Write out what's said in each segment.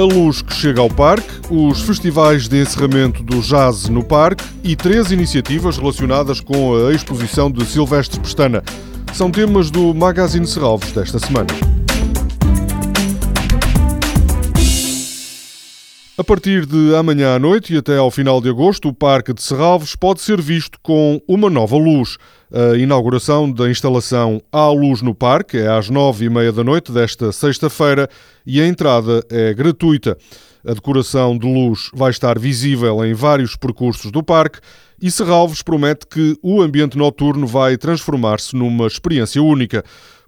a luz que chega ao parque, os festivais de encerramento do jazz no parque e três iniciativas relacionadas com a exposição de Silvestre Pestana. São temas do Magazine Serralves desta semana. A partir de amanhã à noite e até ao final de agosto, o Parque de Serralves pode ser visto com uma nova luz. A inauguração da instalação Há Luz no Parque é às nove e meia da noite desta sexta-feira e a entrada é gratuita. A decoração de luz vai estar visível em vários percursos do parque e Serralves promete que o ambiente noturno vai transformar-se numa experiência única.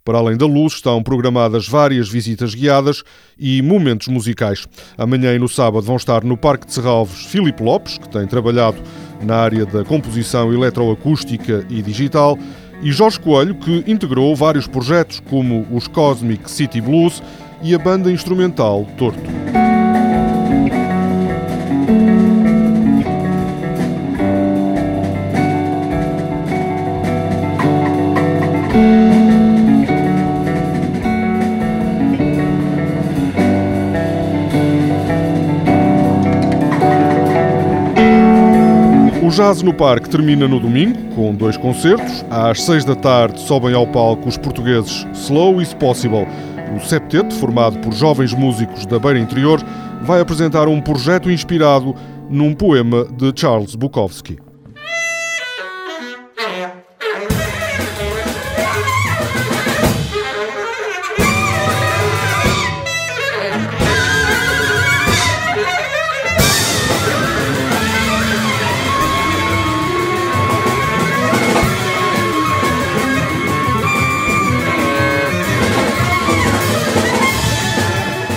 Para além da luz, estão programadas várias visitas guiadas e momentos musicais. Amanhã e no sábado vão estar no Parque de Serralves Filipe Lopes, que tem trabalhado na área da composição eletroacústica e digital, e Jorge Coelho, que integrou vários projetos como os Cosmic City Blues e a banda instrumental Torto. Jazz no Parque termina no domingo, com dois concertos. Às seis da tarde sobem ao palco os portugueses Slow is Possible. O septeto, formado por jovens músicos da Beira Interior, vai apresentar um projeto inspirado num poema de Charles Bukowski.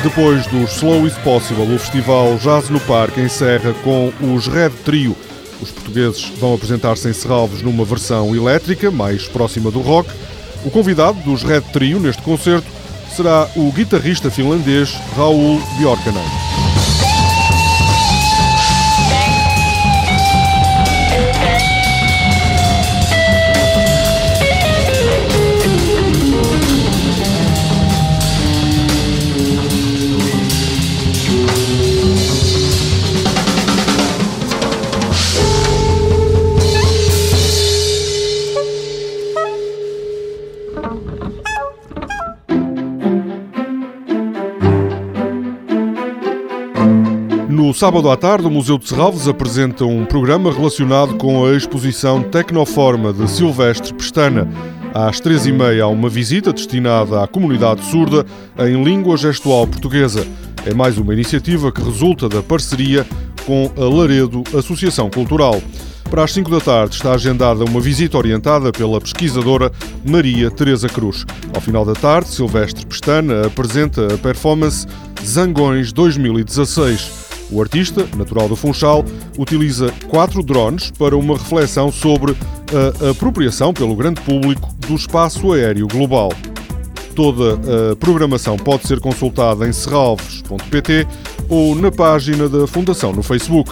Depois do Slow is Possible, o festival Jazz no Parque encerra com os Red Trio. Os portugueses vão apresentar-se em Serralves numa versão elétrica, mais próxima do rock. O convidado dos Red Trio neste concerto será o guitarrista finlandês Raul Bjorkanen. No sábado à tarde, o Museu de Serralves apresenta um programa relacionado com a exposição Tecnoforma de Silvestre Pestana. Às três e meia há uma visita destinada à comunidade surda em língua gestual portuguesa. É mais uma iniciativa que resulta da parceria com a Laredo Associação Cultural. Para as 5 da tarde está agendada uma visita orientada pela pesquisadora Maria Teresa Cruz. Ao final da tarde, Silvestre Pestana apresenta a performance Zangões 2016. O artista, natural do Funchal, utiliza quatro drones para uma reflexão sobre a apropriação pelo grande público do espaço aéreo global. Toda a programação pode ser consultada em serralves.pt ou na página da Fundação no Facebook.